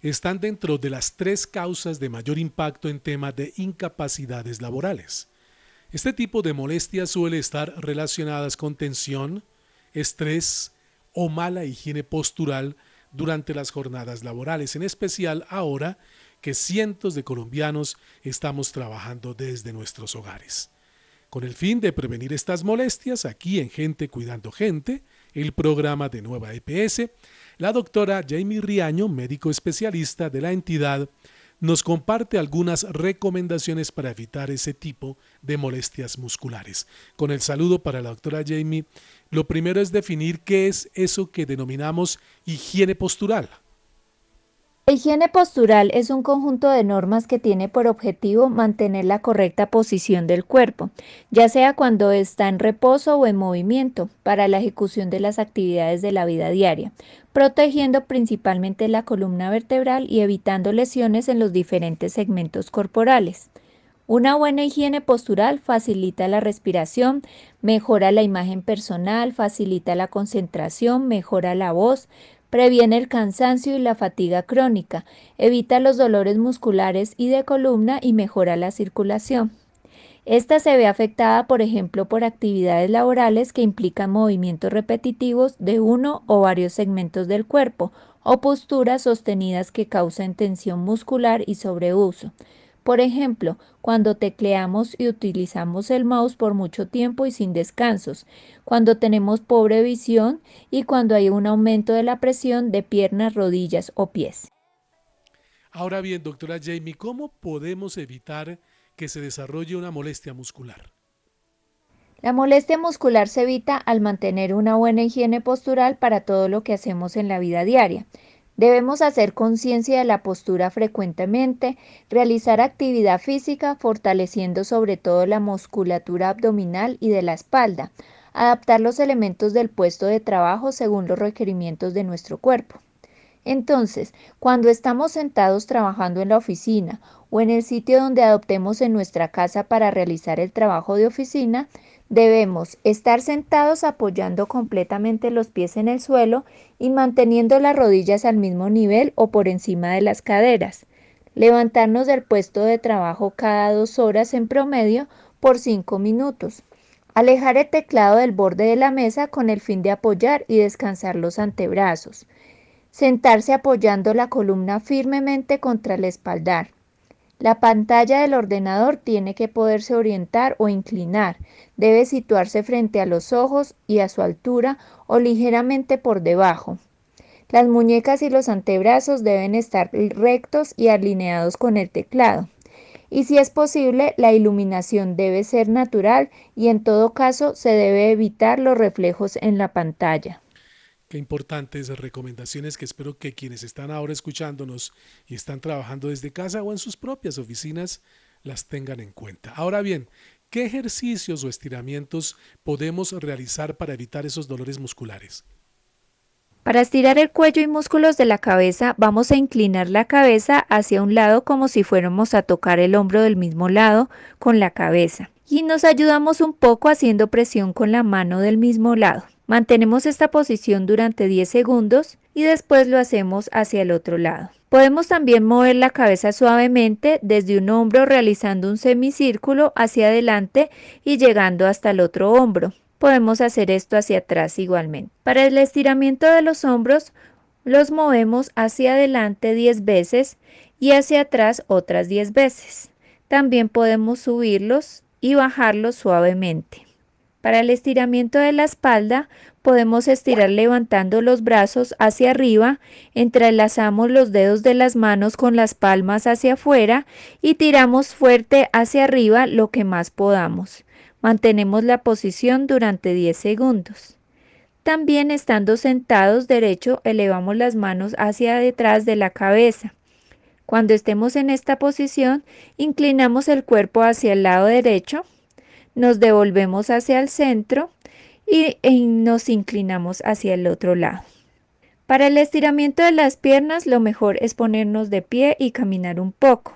están dentro de las tres causas de mayor impacto en temas de incapacidades laborales. Este tipo de molestias suele estar relacionadas con tensión, estrés o mala higiene postural durante las jornadas laborales, en especial ahora que cientos de colombianos estamos trabajando desde nuestros hogares. Con el fin de prevenir estas molestias, aquí en Gente Cuidando Gente, el programa de Nueva EPS, la doctora Jamie Riaño, médico especialista de la entidad, nos comparte algunas recomendaciones para evitar ese tipo de molestias musculares. Con el saludo para la doctora Jamie, lo primero es definir qué es eso que denominamos higiene postural. La higiene postural es un conjunto de normas que tiene por objetivo mantener la correcta posición del cuerpo, ya sea cuando está en reposo o en movimiento, para la ejecución de las actividades de la vida diaria, protegiendo principalmente la columna vertebral y evitando lesiones en los diferentes segmentos corporales. Una buena higiene postural facilita la respiración, mejora la imagen personal, facilita la concentración, mejora la voz, previene el cansancio y la fatiga crónica, evita los dolores musculares y de columna y mejora la circulación. Esta se ve afectada, por ejemplo, por actividades laborales que implican movimientos repetitivos de uno o varios segmentos del cuerpo o posturas sostenidas que causan tensión muscular y sobreuso. Por ejemplo, cuando tecleamos y utilizamos el mouse por mucho tiempo y sin descansos, cuando tenemos pobre visión y cuando hay un aumento de la presión de piernas, rodillas o pies. Ahora bien, doctora Jamie, ¿cómo podemos evitar que se desarrolle una molestia muscular? La molestia muscular se evita al mantener una buena higiene postural para todo lo que hacemos en la vida diaria. Debemos hacer conciencia de la postura frecuentemente, realizar actividad física fortaleciendo sobre todo la musculatura abdominal y de la espalda, adaptar los elementos del puesto de trabajo según los requerimientos de nuestro cuerpo. Entonces, cuando estamos sentados trabajando en la oficina o en el sitio donde adoptemos en nuestra casa para realizar el trabajo de oficina, Debemos estar sentados apoyando completamente los pies en el suelo y manteniendo las rodillas al mismo nivel o por encima de las caderas. Levantarnos del puesto de trabajo cada dos horas en promedio por cinco minutos. Alejar el teclado del borde de la mesa con el fin de apoyar y descansar los antebrazos. Sentarse apoyando la columna firmemente contra el espaldar. La pantalla del ordenador tiene que poderse orientar o inclinar. Debe situarse frente a los ojos y a su altura o ligeramente por debajo. Las muñecas y los antebrazos deben estar rectos y alineados con el teclado. Y si es posible, la iluminación debe ser natural y en todo caso se debe evitar los reflejos en la pantalla. Qué importantes recomendaciones que espero que quienes están ahora escuchándonos y están trabajando desde casa o en sus propias oficinas las tengan en cuenta. Ahora bien, ¿qué ejercicios o estiramientos podemos realizar para evitar esos dolores musculares? Para estirar el cuello y músculos de la cabeza, vamos a inclinar la cabeza hacia un lado como si fuéramos a tocar el hombro del mismo lado con la cabeza. Y nos ayudamos un poco haciendo presión con la mano del mismo lado. Mantenemos esta posición durante 10 segundos y después lo hacemos hacia el otro lado. Podemos también mover la cabeza suavemente desde un hombro realizando un semicírculo hacia adelante y llegando hasta el otro hombro. Podemos hacer esto hacia atrás igualmente. Para el estiramiento de los hombros, los movemos hacia adelante 10 veces y hacia atrás otras 10 veces. También podemos subirlos y bajarlos suavemente. Para el estiramiento de la espalda podemos estirar levantando los brazos hacia arriba, entrelazamos los dedos de las manos con las palmas hacia afuera y tiramos fuerte hacia arriba lo que más podamos. Mantenemos la posición durante 10 segundos. También estando sentados derecho, elevamos las manos hacia detrás de la cabeza. Cuando estemos en esta posición, inclinamos el cuerpo hacia el lado derecho, nos devolvemos hacia el centro y, nos inclinamos hacia el otro lado. Para el estiramiento de las piernas lo mejor es ponernos de pie y caminar un poco.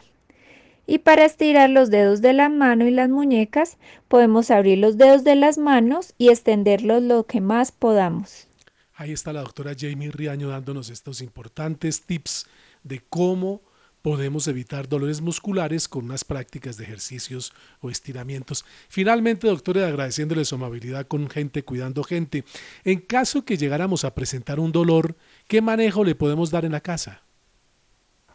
Y para estirar los dedos de la mano y las muñecas podemos abrir los dedos de las manos y extenderlos lo que más podamos. Ahí está la doctora Jamie Riaño dándonos estos importantes tips de cómo podemos evitar dolores musculares con unas prácticas de ejercicios o estiramientos. Finalmente, doctora, agradeciéndole su amabilidad con gente, cuidando gente. En caso que llegáramos a presentar un dolor, ¿qué manejo le podemos dar en la casa?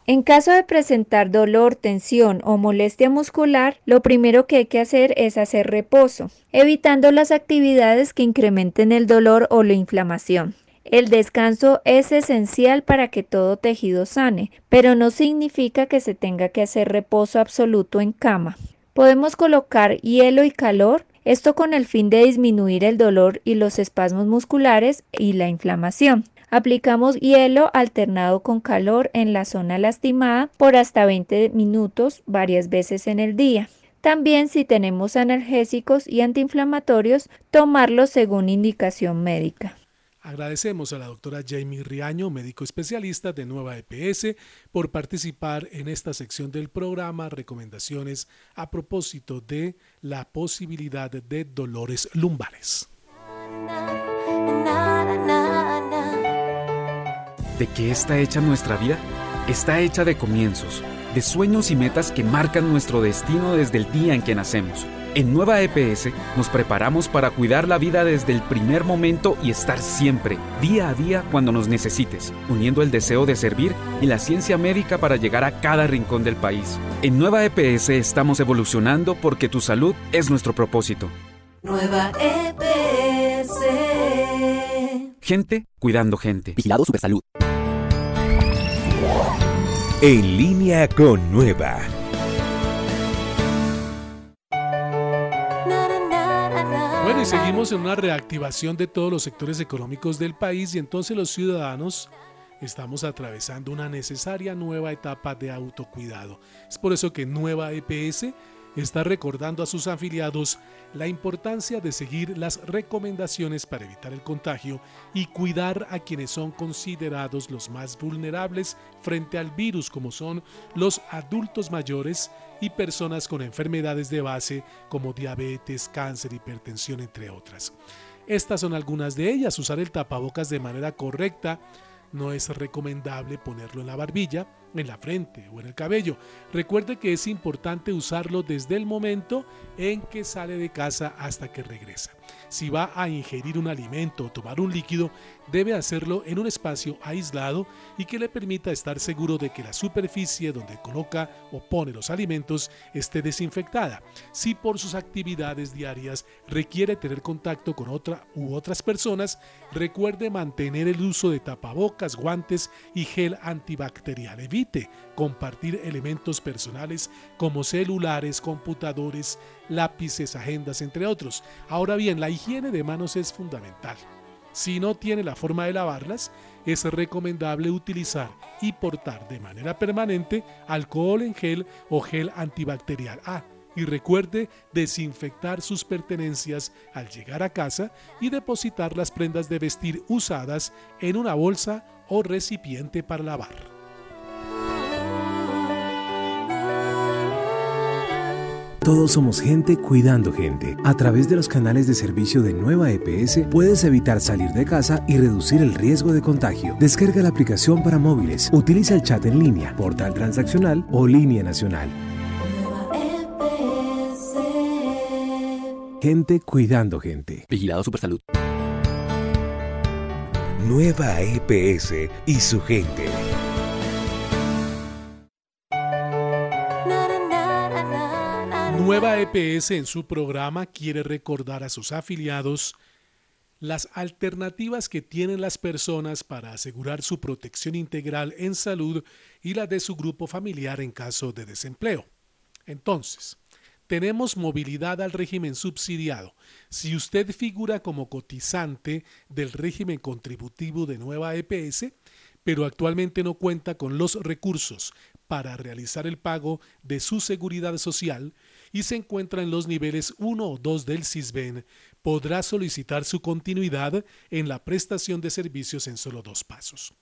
En caso de presentar dolor, tensión o molestia muscular, lo primero que hay que hacer es hacer reposo, evitando las actividades que incrementen el dolor o la inflamación. El descanso es esencial para que todo tejido sane, pero no significa que se tenga que hacer reposo absoluto en cama. Podemos colocar hielo y calor, esto con el fin de disminuir el dolor y los espasmos musculares y la inflamación. Aplicamos hielo alternado con calor en la zona lastimada por hasta 20 minutos varias veces en el día. También si tenemos analgésicos y antiinflamatorios, tomarlos según indicación médica. Agradecemos a la doctora Jamie Riaño, médico especialista de Nueva EPS, por participar en esta sección del programa Recomendaciones a propósito de la posibilidad de dolores lumbares. ¿De qué está hecha nuestra vida? Está hecha de comienzos, de sueños y metas que marcan nuestro destino desde el día en que nacemos. En Nueva EPS nos preparamos para cuidar la vida desde el primer momento y estar siempre, día a día, cuando nos necesites, uniendo el deseo de servir y la ciencia médica para llegar a cada rincón del país. En Nueva EPS estamos evolucionando porque tu salud es nuestro propósito. Nueva EPS. Gente cuidando gente. Vigilado Supersalud. En línea con Nueva. Bueno, y seguimos en una reactivación de todos los sectores económicos del país y entonces los ciudadanos estamos atravesando una necesaria nueva etapa de autocuidado. Es por eso que Nueva EPS está recordando a sus afiliados la importancia de seguir las recomendaciones para evitar el contagio y cuidar a quienes son considerados los más vulnerables frente al virus, como son los adultos mayores y personas con enfermedades de base como diabetes, cáncer, hipertensión, entre otras. Estas son algunas de ellas. Usar el tapabocas de manera correcta no es recomendable ponerlo en la barbilla, en la frente o en el cabello. Recuerde que es importante usarlo desde el momento en que sale de casa hasta que regresa. Si va a ingerir un alimento o tomar un líquido, debe hacerlo en un espacio aislado y que le permita estar seguro de que la superficie donde coloca o pone los alimentos esté desinfectada. Si por sus actividades diarias requiere tener contacto con otra u otras personas, recuerde mantener el uso de tapabocas, guantes y gel antibacterial. Evite compartir elementos personales como celulares, computadores, lápices, agendas, entre otros. Ahora bien, la higiene de manos es fundamental. Si no tiene la forma de lavarlas, es recomendable utilizar y portar de manera permanente alcohol en gel o gel antibacterial. Ah, y recuerde desinfectar sus pertenencias al llegar a casa y depositar las prendas de vestir usadas en una bolsa o recipiente para lavar. Todos somos gente cuidando gente. A través de los canales de servicio de Nueva EPS puedes evitar salir de casa y reducir el riesgo de contagio. Descarga la aplicación para móviles, utiliza el chat en línea, portal transaccional o línea nacional. Gente cuidando gente. Vigilado Supersalud. Nueva EPS y su gente. Nueva EPS en su programa quiere recordar a sus afiliados las alternativas que tienen las personas para asegurar su protección integral en salud y la de su grupo familiar en caso de desempleo. Entonces, tenemos movilidad al régimen subsidiado. Si usted figura como cotizante del régimen contributivo de Nueva EPS, pero actualmente no cuenta con los recursos para realizar el pago de su seguridad social, y se encuentra en los niveles 1 o 2 del CISBEN, podrá solicitar su continuidad en la prestación de servicios en solo dos pasos.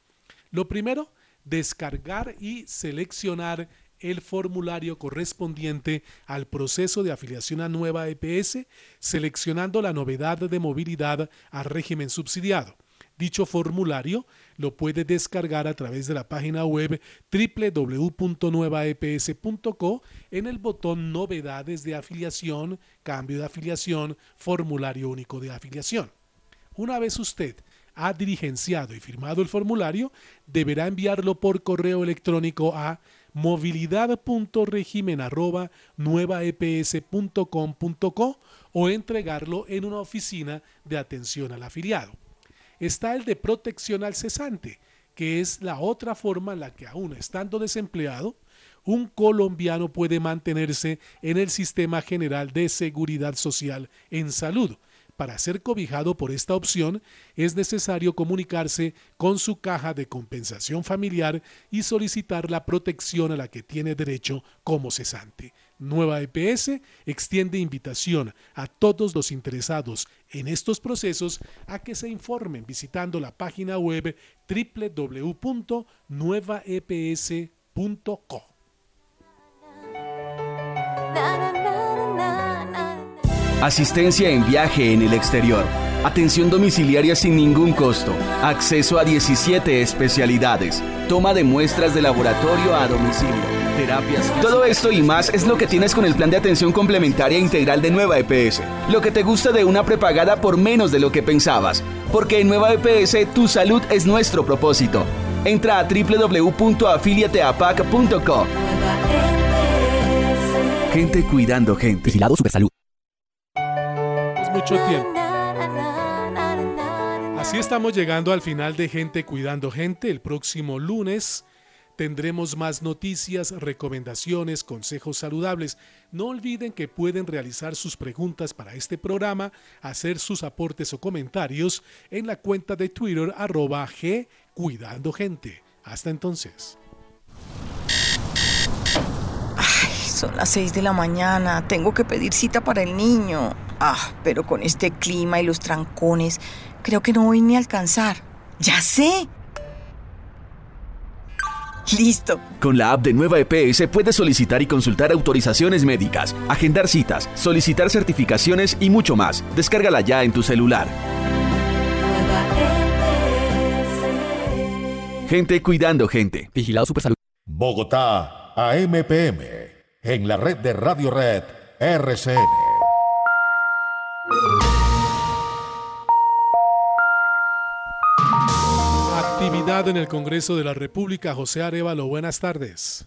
Lo primero, descargar y seleccionar el formulario correspondiente al proceso de afiliación a nueva EPS, seleccionando la novedad de movilidad a régimen subsidiado. Dicho formulario lo puede descargar a través de la página web www.nuevaeps.co en el botón Novedades de afiliación, cambio de afiliación, formulario único de afiliación. Una vez usted ha diligenciado y firmado el formulario, deberá enviarlo por correo electrónico a movilidad.regimen@nuevaeps.com.co o entregarlo en una oficina de atención al afiliado. Está el de protección al cesante, que es la otra forma en la que aún estando desempleado, un colombiano puede mantenerse en el sistema general de seguridad social en salud, para ser cobijado por esta opción es necesario comunicarse con su caja de compensación familiar y solicitar la protección a la que tiene derecho como cesante. Nueva EPS extiende invitación a todos los interesados en estos procesos a que se informen visitando la página web www.nuevaeps.co. Asistencia en viaje en el exterior. Atención domiciliaria sin ningún costo. Acceso a 17 especialidades. Toma de muestras de laboratorio a domicilio. Terapias. Todo esto y más es lo que tienes con el plan de atención complementaria integral de Nueva EPS. Lo que te gusta de una prepagada por menos de lo que pensabas. Porque en Nueva EPS tu salud es nuestro propósito. Entra a www.afiliateapac.co. Gente cuidando gente. Vigilado Supersalud mucho tiempo. Así estamos llegando al final de Gente Cuidando Gente. El próximo lunes tendremos más noticias, recomendaciones, consejos saludables. No olviden que pueden realizar sus preguntas para este programa, hacer sus aportes o comentarios en la cuenta de Twitter arroba G Cuidando Gente. Hasta entonces. Son las 6 de la mañana, tengo que pedir cita para el niño. Ah, pero con este clima y los trancones, creo que no voy ni a alcanzar. Ya sé. Listo. Con la app de Nueva EPS puedes solicitar y consultar autorizaciones médicas, agendar citas, solicitar certificaciones y mucho más. Descárgala ya en tu celular. Gente cuidando gente. Vigilado Supersalud. Bogotá, AMPM en la red de Radio Red RCN. En el Congreso de la República. José Arevalo, buenas tardes.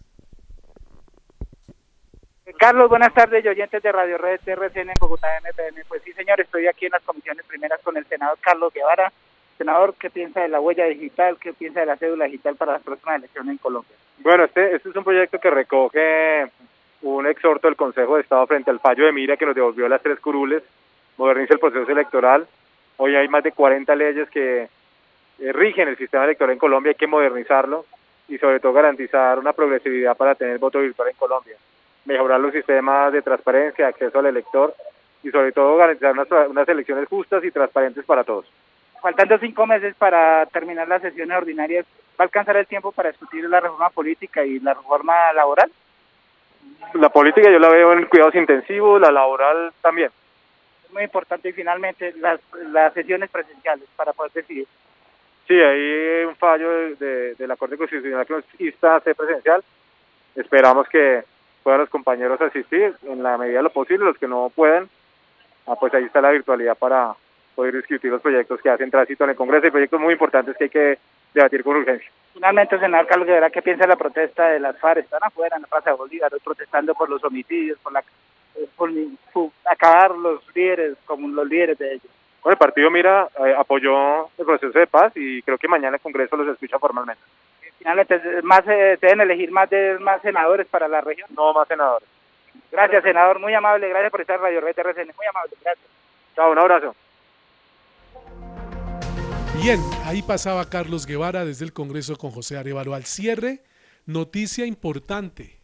Carlos, buenas tardes, y oyentes de Radio Red RCN en Bogotá, MPM. Pues sí, señor, estoy aquí en las comisiones primeras con el senador Carlos Guevara. Senador, ¿qué piensa de la huella digital? ¿Qué piensa de la cédula digital para las próximas elecciones en Colombia? Bueno, este, este es un proyecto que recoge un exhorto del Consejo de Estado frente al fallo de Mira que nos devolvió las tres curules, moderniza el proceso electoral. Hoy hay más de 40 leyes que eh, rigen el sistema electoral en Colombia, hay que modernizarlo y sobre todo garantizar una progresividad para tener voto virtual en Colombia, mejorar los sistemas de transparencia, acceso al elector y sobre todo garantizar unas, unas elecciones justas y transparentes para todos. Faltando cinco meses para terminar las sesiones ordinarias, ¿va a alcanzar el tiempo para discutir la reforma política y la reforma laboral? la política yo la veo en cuidados intensivos, la laboral también. Es muy importante y finalmente las, las sesiones presenciales para poder decidir. Sí, hay un fallo de, de, la Corte Constitucional que nos insta a ser presencial. Esperamos que puedan los compañeros asistir en la medida de lo posible, los que no pueden, ah, pues ahí está la virtualidad para poder discutir los proyectos que hacen tránsito en el Congreso y proyectos muy importantes que hay que debatir con urgencia. Finalmente, senador Carlos Guevara, ¿qué piensa de la protesta de las FARC? Están afuera en la Plaza de Bolívar protestando por los homicidios, por, la, por, acabar los líderes como los líderes de ellos. Bueno, el partido Mira eh, apoyó el proceso de paz y creo que mañana el Congreso los escucha formalmente. Finalmente, más eh, deben elegir más de más senadores para la región. No, más senadores. Gracias, senador, muy amable, gracias por estar en Radio Red muy amable, gracias. Chao, un abrazo. Bien, ahí pasaba Carlos Guevara desde el Congreso con José Arevalo. Al cierre, noticia importante.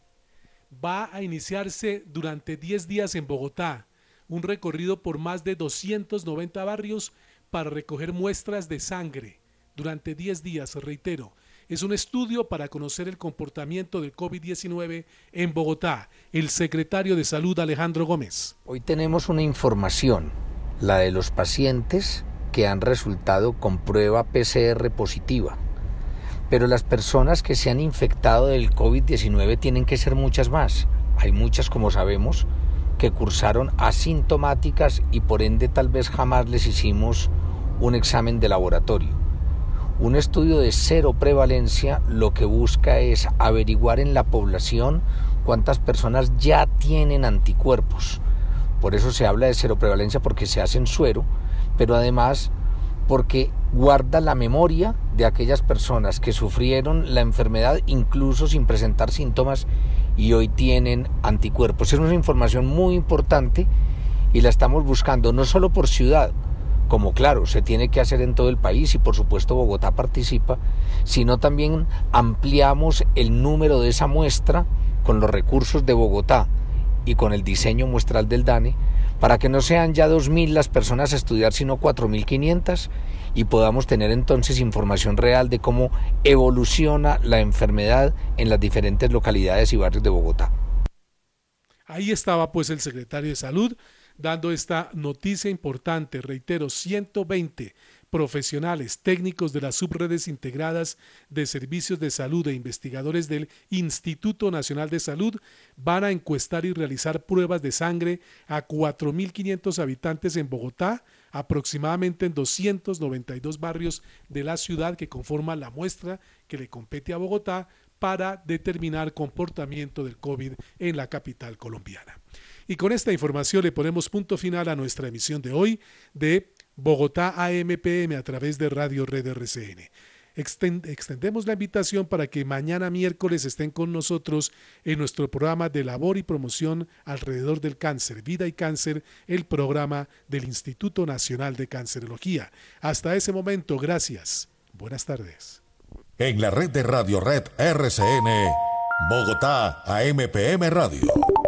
Va a iniciarse durante 10 días en Bogotá un recorrido por más de 290 barrios para recoger muestras de sangre. Durante 10 días, reitero, es un estudio para conocer el comportamiento del COVID-19 en Bogotá. El secretario de Salud Alejandro Gómez. Hoy tenemos una información, la de los pacientes que han resultado con prueba PCR positiva. Pero las personas que se han infectado del COVID-19 tienen que ser muchas más. Hay muchas, como sabemos, que cursaron asintomáticas y por ende tal vez jamás les hicimos un examen de laboratorio. Un estudio de cero prevalencia lo que busca es averiguar en la población cuántas personas ya tienen anticuerpos. Por eso se habla de cero prevalencia porque se hace en suero, pero además porque guarda la memoria de aquellas personas que sufrieron la enfermedad incluso sin presentar síntomas y hoy tienen anticuerpos. Es una información muy importante y la estamos buscando no solo por ciudad, como claro, se tiene que hacer en todo el país y por supuesto Bogotá participa, sino también ampliamos el número de esa muestra con los recursos de Bogotá y con el diseño muestral del DANE para que no sean ya 2.000 las personas a estudiar, sino 4.500 y podamos tener entonces información real de cómo evoluciona la enfermedad en las diferentes localidades y barrios de Bogotá. Ahí estaba pues el secretario de Salud dando esta noticia importante, reitero, 120 profesionales técnicos de las subredes integradas de servicios de salud e investigadores del Instituto Nacional de Salud van a encuestar y realizar pruebas de sangre a 4.500 habitantes en Bogotá, aproximadamente en 292 barrios de la ciudad que conforman la muestra que le compete a Bogotá para determinar comportamiento del COVID en la capital colombiana. Y con esta información le ponemos punto final a nuestra emisión de hoy de Bogotá AMPM a través de Radio Red RCN. extendemos la invitación para que mañana miércoles estén con nosotros en nuestro programa de labor y promoción alrededor del cáncer, vida y cáncer, el programa del Instituto Nacional de Cancerología. Hasta ese momento, gracias. Buenas tardes. En la red de Radio Red RCN, Bogotá AMPM Radio.